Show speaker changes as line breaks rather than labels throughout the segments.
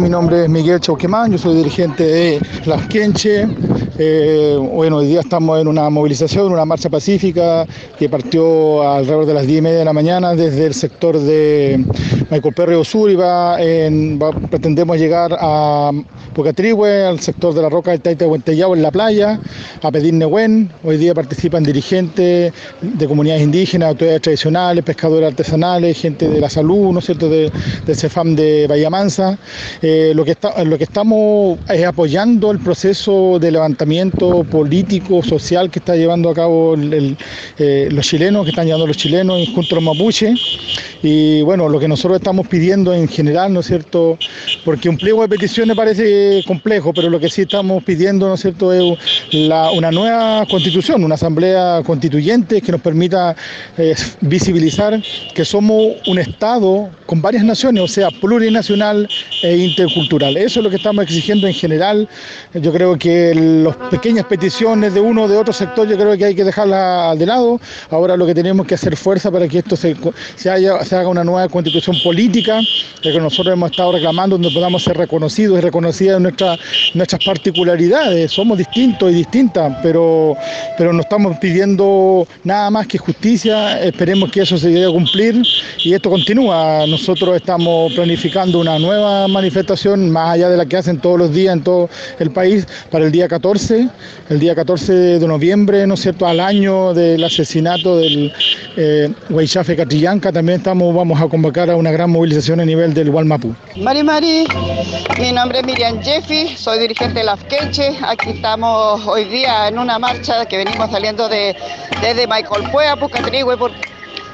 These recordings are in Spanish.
Mi nombre es Miguel Chauquemán, yo soy dirigente de Las Quenche. Eh, bueno, hoy día estamos en una movilización, una marcha pacífica que partió alrededor de las 10 y media de la mañana desde el sector de Maicoperre Sur y va en, pretendemos llegar a Pucatrihue, al sector de la Roca del Taita Huentellao en la playa, a pedir Nehuen. Hoy día participan dirigentes de comunidades indígenas, autoridades tradicionales, pescadores artesanales, gente de la salud, ¿no es cierto?, de, del CEFAM de Bahía Mansa. Eh, lo, que está, lo que estamos es apoyando el proceso de levantamiento político, social que está llevando a cabo eh, los chilenos, que están llevando los chilenos junto a los mapuches. Y bueno, lo que nosotros estamos pidiendo en general, ¿no es cierto?, porque un pliego de peticiones parece complejo, pero lo que sí estamos pidiendo, ¿no es cierto?, es una nueva constitución, una asamblea constituyente que nos permita eh, visibilizar que somos un Estado con varias naciones, o sea, plurinacional e intercultural. Eso es lo que estamos exigiendo en general. Yo creo que pequeñas peticiones de uno o de otro sector, yo creo que hay que dejarlas de lado. Ahora lo que tenemos que hacer fuerza para que esto se, se haga una nueva constitución política, que nosotros hemos estado reclamando, donde podamos ser reconocidos y reconocidas nuestra, nuestras particularidades. Somos distintos y distintas, pero, pero no estamos pidiendo nada más que justicia. Esperemos que eso se llegue a cumplir y esto continúa. Nosotros estamos planificando una nueva manifestación, más allá de la que hacen todos los días en todo el país, para el día 14, el día 14 de noviembre, ¿no es cierto?, al año del asesinato del eh, Catrillanca, también estamos, vamos a convocar a una gran movilización a nivel del Gualmapu.
Mari Mari, mi nombre es Miriam Jeffy, soy dirigente de la FQueche, aquí estamos hoy día en una marcha que venimos saliendo de, desde Michael Puea, Pucatrihue,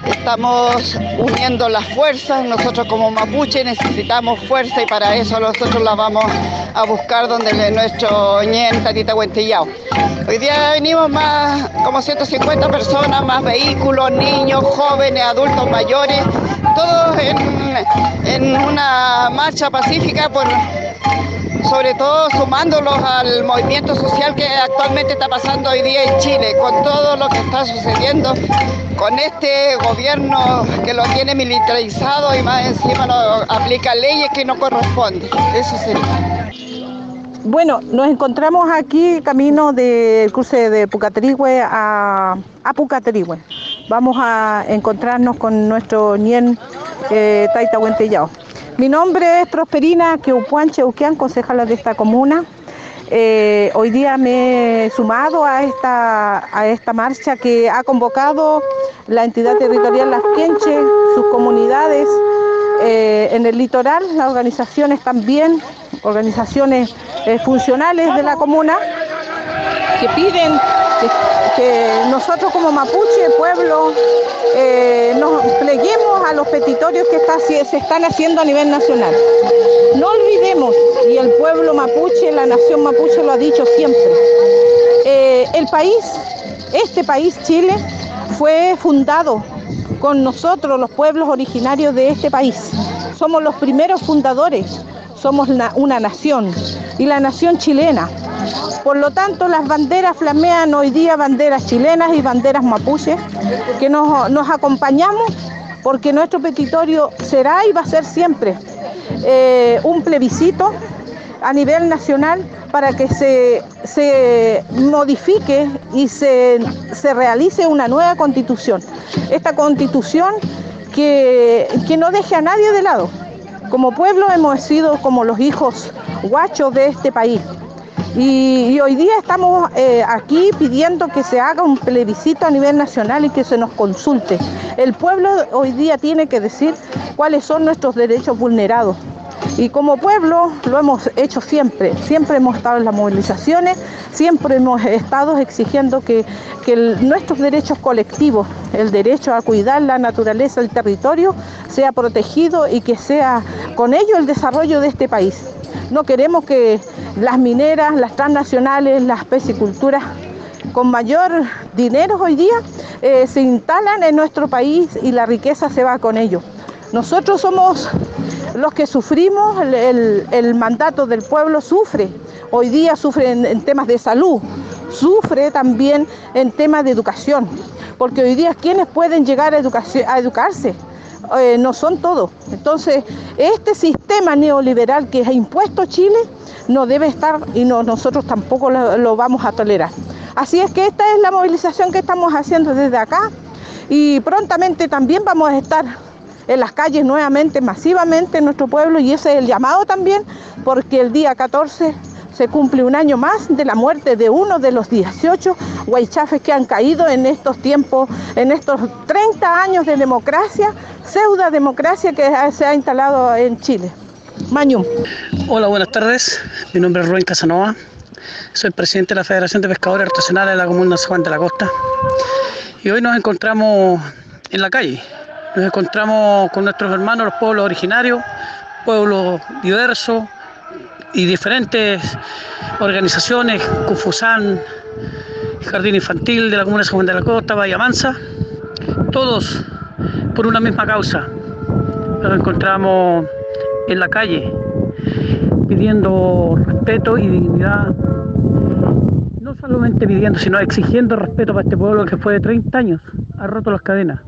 Estamos uniendo las fuerzas, nosotros como mapuche necesitamos fuerza y para eso nosotros la vamos a buscar donde nuestro ñen Tatita Huentillao. Hoy día venimos más como 150 personas, más vehículos, niños, jóvenes, adultos mayores, todos en, en una marcha pacífica por sobre todo sumándolos al movimiento social que actualmente está pasando hoy día en Chile, con todo lo que está sucediendo, con este gobierno que lo tiene militarizado y más encima no aplica leyes que no corresponden. Eso sería.
Bueno, nos encontramos aquí camino del cruce de Pucatrihue a, a Pucatrihue. Vamos a encontrarnos con nuestro Nien eh, Taita Huentellao. Mi nombre es Prosperina Queupuanche Uquian, concejala de esta comuna. Eh, hoy día me he sumado a esta, a esta marcha que ha convocado la entidad territorial Las Quenche, sus comunidades eh, en el litoral, las organizaciones también, organizaciones eh, funcionales de la comuna, que piden que, nosotros como mapuche, pueblo, eh, nos pleguemos a los petitorios que se están haciendo a nivel nacional. No olvidemos, y el pueblo mapuche, la nación mapuche lo ha dicho siempre, eh, el país, este país, Chile, fue fundado con nosotros, los pueblos originarios de este país. Somos los primeros fundadores, somos una nación, y la nación chilena. Por lo tanto, las banderas flamean hoy día banderas chilenas y banderas mapuches, que nos, acompañamos porque nuestro petitorio será y va a ser siempre eh, un plebiscito a nivel nacional para que se, modifique y se, se, realice una nueva constitución. Esta constitución que, que no deje a nadie de lado. Como pueblo hemos sido como los hijos guachos de este país. Y, hoy día estamos eh, aquí pidiendo que se haga un plebiscito a nivel nacional y que se nos consulte. El pueblo hoy día tiene que decir cuáles son nuestros derechos vulnerados. Y como pueblo lo hemos hecho siempre, siempre hemos estado en las movilizaciones, siempre hemos estado exigiendo que, que nuestros derechos colectivos, el derecho a cuidar la naturaleza, el territorio, sea protegido y que sea con ello el desarrollo de este país. No queremos que las mineras, las transnacionales, las pisciculturas con mayor dinero hoy día eh, se instalan en nuestro país y la riqueza se va con ellos. Nosotros somos los que sufrimos, el, mandato del pueblo sufre, hoy día sufre en, temas de salud, sufre también en temas de educación, porque hoy día quienes pueden llegar a, a educarse, eh, no son todo. Entonces, este sistema neoliberal que ha impuesto Chile no debe estar y no, nosotros tampoco lo, vamos a tolerar. Así es que esta es la movilización que estamos haciendo desde acá y prontamente también vamos a estar en las calles nuevamente, masivamente en nuestro pueblo y ese es el llamado también porque el día 14 se cumple un año más de la muerte de uno de los 18 huaychafes que han caído en estos tiempos, en estos 30 años de democracia, pseudo democracia que se ha instalado en Chile. Mañum.
Hola, buenas tardes. Mi nombre es Rubén Casanova. Soy presidente de la Federación de Pescadores Artesanales de la Comuna San Juan de la Costa. Y hoy nos encontramos en la calle. Nos encontramos con nuestros hermanos, los pueblos originarios, pueblos diversos, y diferentes organizaciones, Cufusán, Jardín Infantil de la Comuna San Juan de la Costa, Bahía Mansa, todos por una misma causa. Nos encontramos en la calle pidiendo respeto y dignidad, no solamente pidiendo, sino exigiendo respeto para este pueblo que fue de 30 años, ha roto las cadenas,